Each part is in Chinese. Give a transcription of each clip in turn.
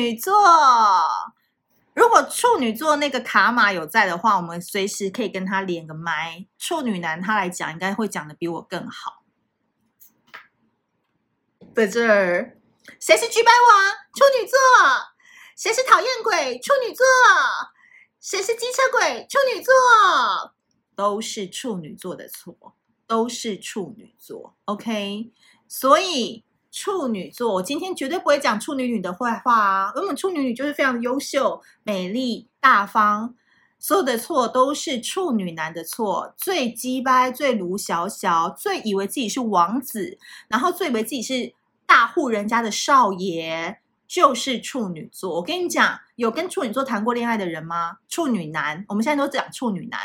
女座。如果处女座那个卡玛有在的话，我们随时可以跟他连个麦。处女男他来讲，应该会讲的比我更好。在这儿，谁是机掰王？处女座。谁是讨厌鬼？处女座。谁是机车鬼？处女座。都是处女座的错，都是处女座。OK，所以。处女座，我今天绝对不会讲处女女的坏话啊！因为我们处女女就是非常优秀、美丽、大方，所有的错都是处女男的错。最鸡掰、最卢小小、最以为自己是王子，然后最以为自己是大户人家的少爷，就是处女座。我跟你讲，有跟处女座谈过恋爱的人吗？处女男，我们现在都讲处女男，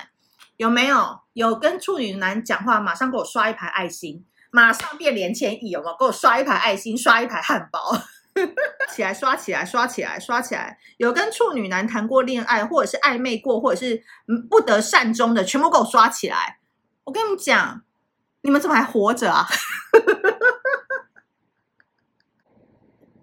有没有？有跟处女男讲话，马上给我刷一排爱心。马上变连千亿，有没有？给我刷一排爱心，刷一排汉堡，起来刷起来，刷起来，刷起来。有跟处女男谈过恋爱，或者是暧昧过，或者是不得善终的，全部给我刷起来。我跟你们讲，你们怎么还活着啊？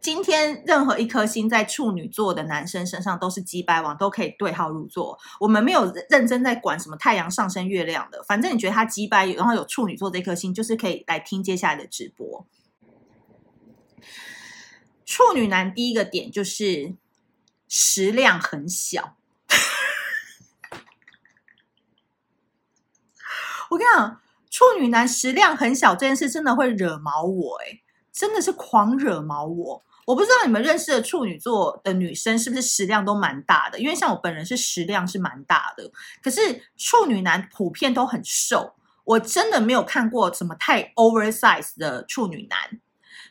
今天任何一颗星在处女座的男生身上都是机掰王，都可以对号入座。我们没有认真在管什么太阳上升月亮的，反正你觉得他机掰，然后有处女座这颗星，就是可以来听接下来的直播。处女男第一个点就是食量很小。我跟你讲，处女男食量很小这件事真的会惹毛我，诶，真的是狂惹毛我。我不知道你们认识的处女座的女生是不是食量都蛮大的？因为像我本人是食量是蛮大的，可是处女男普遍都很瘦。我真的没有看过什么太 oversize 的处女男，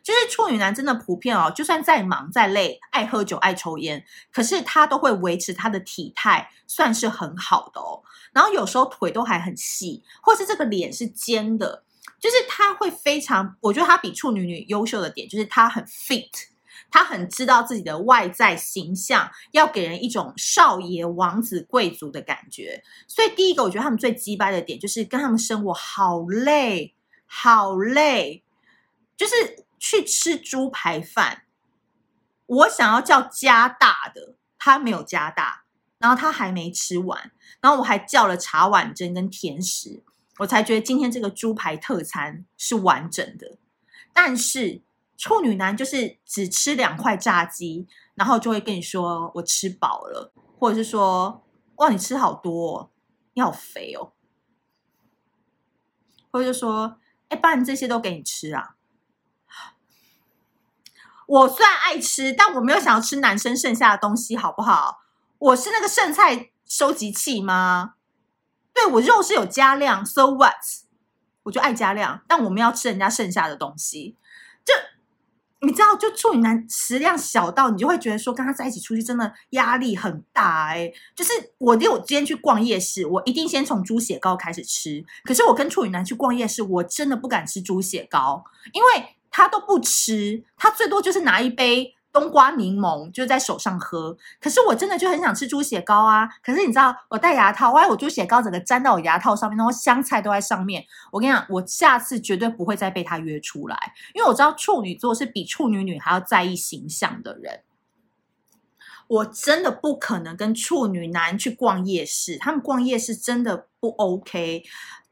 就是处女男真的普遍哦，就算再忙再累，爱喝酒爱抽烟，可是他都会维持他的体态，算是很好的哦。然后有时候腿都还很细，或是这个脸是尖的，就是他会非常，我觉得他比处女女优秀的点就是他很 fit。他很知道自己的外在形象要给人一种少爷、王子、贵族的感觉，所以第一个我觉得他们最鸡掰的点就是跟他们生活好累，好累，就是去吃猪排饭，我想要叫加大的，他没有加大，然后他还没吃完，然后我还叫了茶碗蒸跟甜食，我才觉得今天这个猪排特餐是完整的，但是。处女男就是只吃两块炸鸡，然后就会跟你说我吃饱了，或者是说哇你吃好多哦，你好肥哦，或者就说哎，把你这些都给你吃啊。我虽然爱吃，但我没有想要吃男生剩下的东西，好不好？我是那个剩菜收集器吗？对，我肉是有加量，so what？我就爱加量，但我们要吃人家剩下的东西，你知道，就处女男食量小到你就会觉得说，跟他在一起出去真的压力很大哎、就是我，我今天去逛夜市，我一定先从猪血糕开始吃。可是我跟处女男去逛夜市，我真的不敢吃猪血糕，因为他都不吃，他最多就是拿一杯。冬瓜柠檬就在手上喝，可是我真的就很想吃猪血糕啊！可是你知道，我戴牙套，万一我猪血糕整个粘到我牙套上面，然后香菜都在上面，我跟你讲，我下次绝对不会再被他约出来，因为我知道处女座是比处女女还要在意形象的人，我真的不可能跟处女男去逛夜市，他们逛夜市真的不 OK，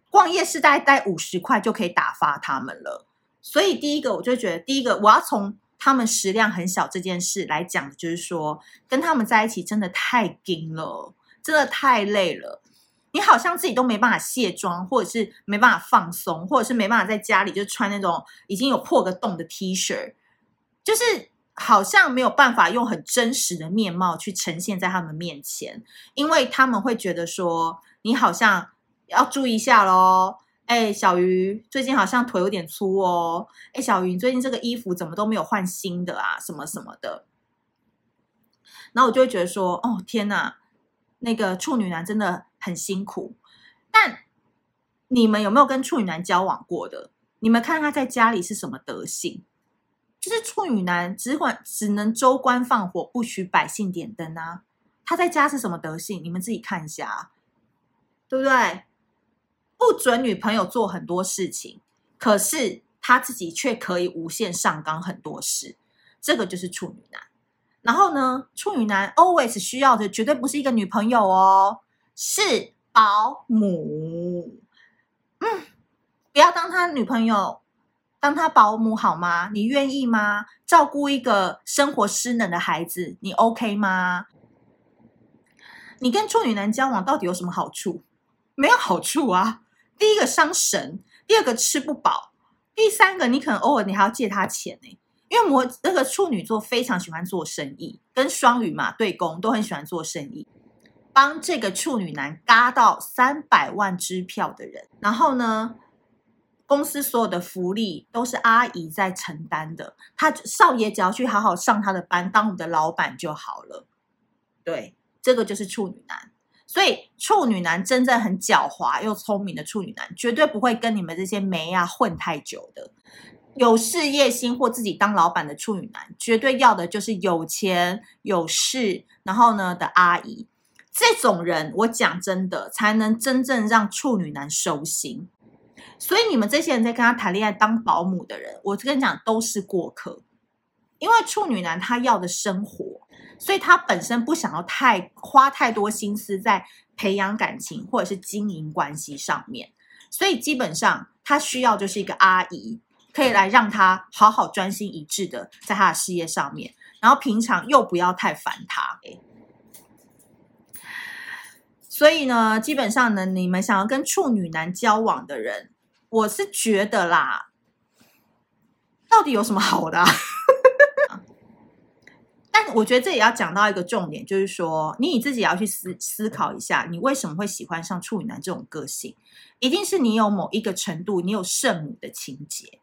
逛夜市大概带五十块就可以打发他们了，所以第一个我就觉得，第一个我要从。他们食量很小这件事来讲，就是说跟他们在一起真的太紧了，真的太累了。你好像自己都没办法卸妆，或者是没办法放松，或者是没办法在家里就穿那种已经有破个洞的 T 恤，就是好像没有办法用很真实的面貌去呈现在他们面前，因为他们会觉得说你好像要注意一下喽。哎，小鱼，最近好像腿有点粗哦。哎，小鱼，你最近这个衣服怎么都没有换新的啊？什么什么的。然后我就会觉得说，哦，天哪，那个处女男真的很辛苦。但你们有没有跟处女男交往过的？你们看他在家里是什么德性？就是处女男只管只能州官放火，不许百姓点灯啊。他在家是什么德性？你们自己看一下，对不对？不准女朋友做很多事情，可是他自己却可以无限上纲很多事，这个就是处女男。然后呢，处女男 always 需要的绝对不是一个女朋友哦，是保姆。嗯，不要当他女朋友，当他保姆好吗？你愿意吗？照顾一个生活失能的孩子，你 OK 吗？你跟处女男交往到底有什么好处？没有好处啊！第一个伤神，第二个吃不饱，第三个你可能偶尔你还要借他钱呢。因为摩那个处女座非常喜欢做生意，跟双鱼嘛对攻都很喜欢做生意，帮这个处女男嘎到三百万支票的人，然后呢，公司所有的福利都是阿姨在承担的，他少爷只要去好好上他的班，当我们的老板就好了。对，这个就是处女男，所以处女男真正很狡猾又聪明的处女男，绝对不会跟你们这些妹啊混太久的。有事业心或自己当老板的处女男，绝对要的就是有钱有势，然后呢的阿姨。这种人，我讲真的，才能真正让处女男收心。所以你们这些人在跟他谈恋爱当保姆的人，我跟你讲都是过客。因为处女男他要的生活，所以他本身不想要太花太多心思在培养感情或者是经营关系上面，所以基本上他需要就是一个阿姨。可以来让他好好专心一致的在他的事业上面，然后平常又不要太烦他。所以呢，基本上呢，你们想要跟处女男交往的人，我是觉得啦，到底有什么好的啊？我觉得这也要讲到一个重点，就是说，你你自己也要去思思考一下，你为什么会喜欢上处女男这种个性？一定是你有某一个程度，你有圣母的情节。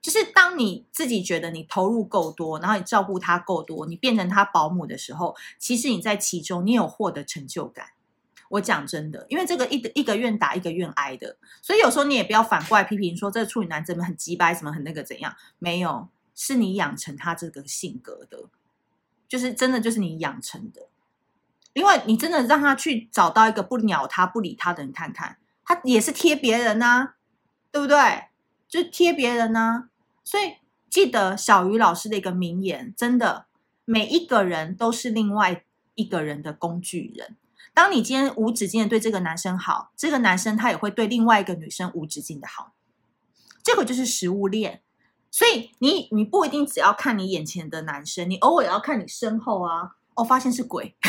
就是当你自己觉得你投入够多，然后你照顾他够多，你变成他保姆的时候，其实你在其中你有获得成就感。我讲真的，因为这个一一个愿打一个愿挨的，所以有时候你也不要反过来批评说这处女男怎么很鸡掰，怎么很那个怎样？没有，是你养成他这个性格的，就是真的就是你养成的，因为你真的让他去找到一个不鸟他不理他的人看看，他也是贴别人呐、啊，对不对？就贴别人呐、所以记得小鱼老师的一个名言，真的，每一个人都是另外一个人的工具人。当你今天无止境的对这个男生好，这个男生他也会对另外一个女生无止境的好。这个就是食物链。所以你你不一定只要看你眼前的男生，你偶尔要看你身后啊。哦，发现是鬼。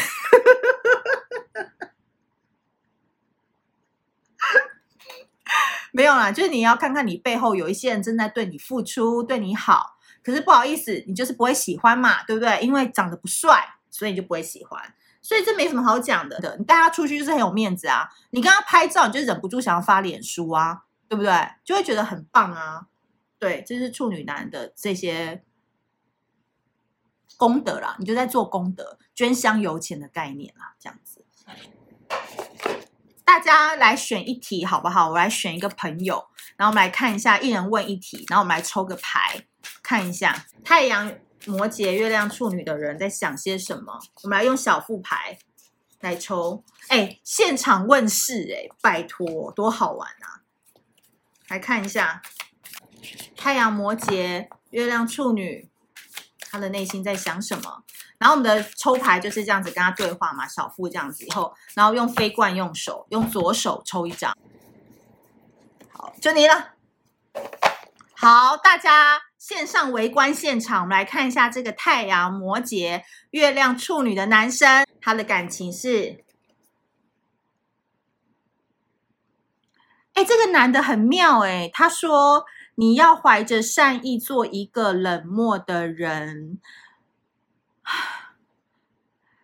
没有啦，就是你要看看你背后有一些人正在对你付出，对你好。可是不好意思，你就是不会喜欢嘛，对不对？因为长得不帅，所以你就不会喜欢。所以这没什么好讲的。你带他出去就是很有面子啊。你跟他拍照，你就忍不住想要发脸书啊，对不对？就会觉得很棒啊。对，这是处女男的这些功德啦，你就在做功德，捐香油钱的概念啦，这样子。大家来选一题好不好？我来选一个朋友，然后我们来看一下，一人问一题，然后我们来抽个牌，看一下太阳摩羯、月亮处女的人在想些什么。我们来用小副牌来抽，哎，现场问世，哎，拜托，多好玩啊！来看一下太阳摩羯、月亮处女，他的内心在想什么？然后我们的抽牌就是这样子跟他对话嘛，小副这样子以后，然后用非惯用手，用左手抽一张，好，就你了。好，大家线上围观现场，我们来看一下这个太阳摩羯、月亮处女的男生，他的感情是，哎，这个男的很妙哎，他说你要怀着善意做一个冷漠的人。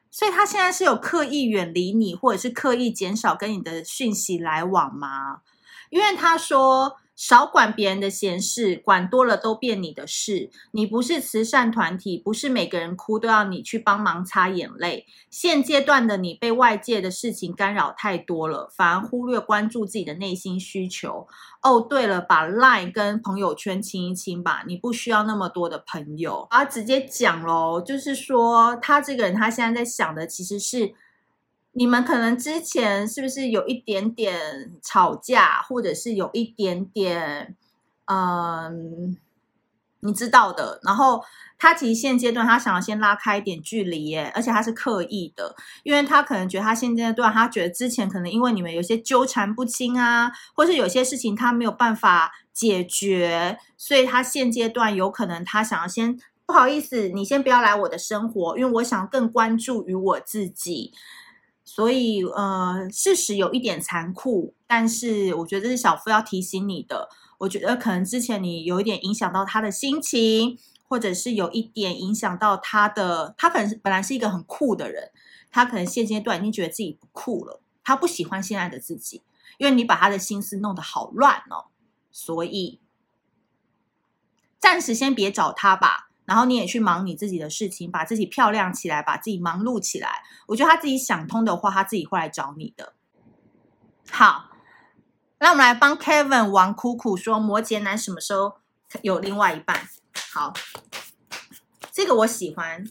所以他现在是有刻意远离你，或者是刻意减少跟你的讯息来往吗？因为他说。少管别人的闲事，管多了都变你的事。你不是慈善团体，不是每个人哭都要你去帮忙擦眼泪。现阶段的你被外界的事情干扰太多了，反而忽略关注自己的内心需求。哦，对了，把 Line 跟朋友圈清一清吧，你不需要那么多的朋友。啊，直接讲喽，就是说他这个人，他现在在想的其实是。你们可能之前是不是有一点点吵架，或者是有一点点，嗯，你知道的。然后他其实现阶段他想要先拉开一点距离耶，而且他是刻意的，因为他可能觉得他现阶段他觉得之前可能因为你们有些纠缠不清啊，或是有些事情他没有办法解决，所以他现阶段有可能他想要先不好意思，你先不要来我的生活，因为我想更关注于我自己。所以呃，事实有一点残酷，但是我觉得这是小夫要提醒你的。我觉得可能之前你有一点影响到他的心情，或者是有一点影响到他的，他可能本来是一个很酷的人，他可能现阶段已经觉得自己不酷了，他不喜欢现在的自己，因为你把他的心思弄得好乱哦，所以暂时先别找他吧。然后你也去忙你自己的事情，把自己漂亮起来，把自己忙碌起来。我觉得他自己想通的话，他自己会来找你的。好，那我们来帮 Kevin 王苦苦说，摩羯男什么时候有另外一半？好，这个我喜欢。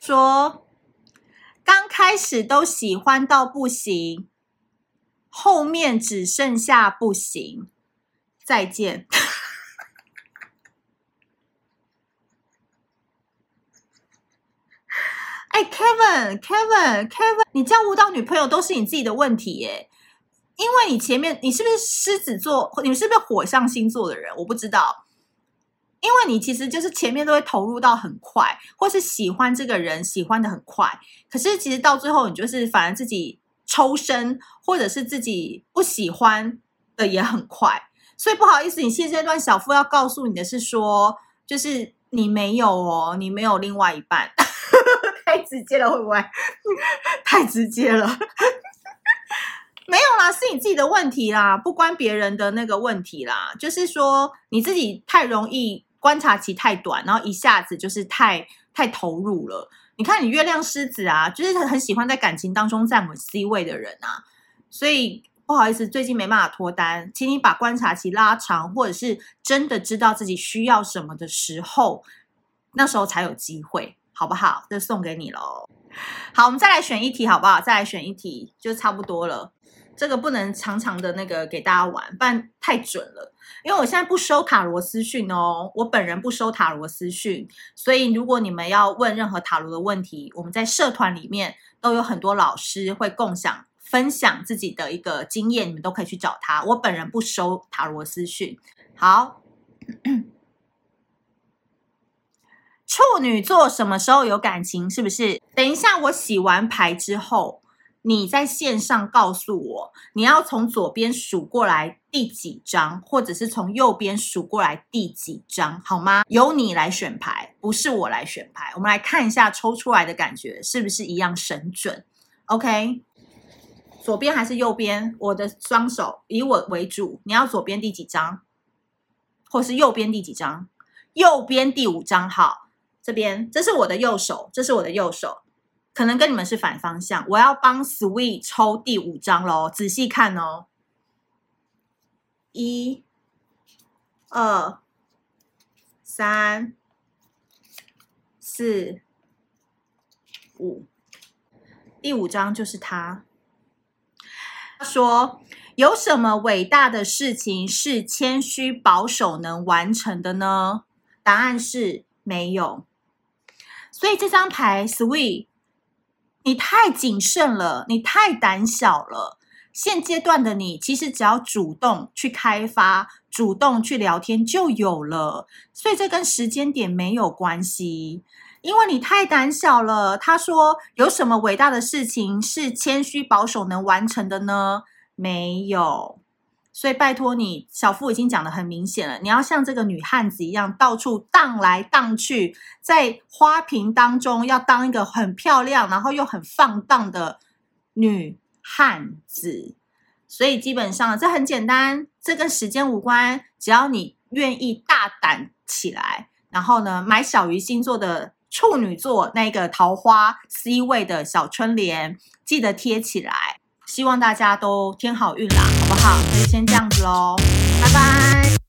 说刚开始都喜欢到不行，后面只剩下不行，再见。哎，Kevin，Kevin，Kevin，你交不到女朋友都是你自己的问题耶，因为你前面你是不是狮子座？你是不是火象星座的人？我不知道，因为你其实就是前面都会投入到很快，或是喜欢这个人喜欢的很快，可是其实到最后你就是反而自己抽身，或者是自己不喜欢的也很快，所以不好意思，你现阶段小夫要告诉你的是说，就是你没有哦，你没有另外一半。太直接了，会不会？太直接了，没有啦，是你自己的问题啦，不关别人的那个问题啦。就是说你自己太容易观察期太短，然后一下子就是太太投入了。你看你月亮狮子啊，就是很喜欢在感情当中站稳 C 位的人啊，所以不好意思，最近没办法脱单，请你把观察期拉长，或者是真的知道自己需要什么的时候，那时候才有机会。好不好？就送给你喽。好，我们再来选一题，好不好？再来选一题，就差不多了。这个不能常常的那个给大家玩，不然太准了。因为我现在不收塔罗私讯哦，我本人不收塔罗私讯，所以如果你们要问任何塔罗的问题，我们在社团里面都有很多老师会共享分享自己的一个经验，你们都可以去找他。我本人不收塔罗私讯。好。处女座什么时候有感情？是不是？等一下，我洗完牌之后，你在线上告诉我，你要从左边数过来第几张，或者是从右边数过来第几张，好吗？由你来选牌，不是我来选牌。我们来看一下抽出来的感觉是不是一样神准？OK，左边还是右边？我的双手以我为主，你要左边第几张，或是右边第几张？右边第五张，好。这边，这是我的右手，这是我的右手，可能跟你们是反方向。我要帮 Sweet 抽第五张喽，仔细看哦。一、二、三、四、五，第五张就是他。他说：“有什么伟大的事情是谦虚保守能完成的呢？”答案是没有。所以这张牌，Sweet，你太谨慎了，你太胆小了。现阶段的你，其实只要主动去开发，主动去聊天就有了。所以这跟时间点没有关系，因为你太胆小了。他说：“有什么伟大的事情是谦虚保守能完成的呢？”没有。所以拜托你，小夫已经讲的很明显了，你要像这个女汉子一样，到处荡来荡去，在花瓶当中要当一个很漂亮，然后又很放荡的女汉子。所以基本上这很简单，这跟时间无关，只要你愿意大胆起来，然后呢，买小鱼星座的处女座那个桃花 C 位的小春联，记得贴起来。希望大家都添好运啦，好不好？那就先这样子喽，拜拜。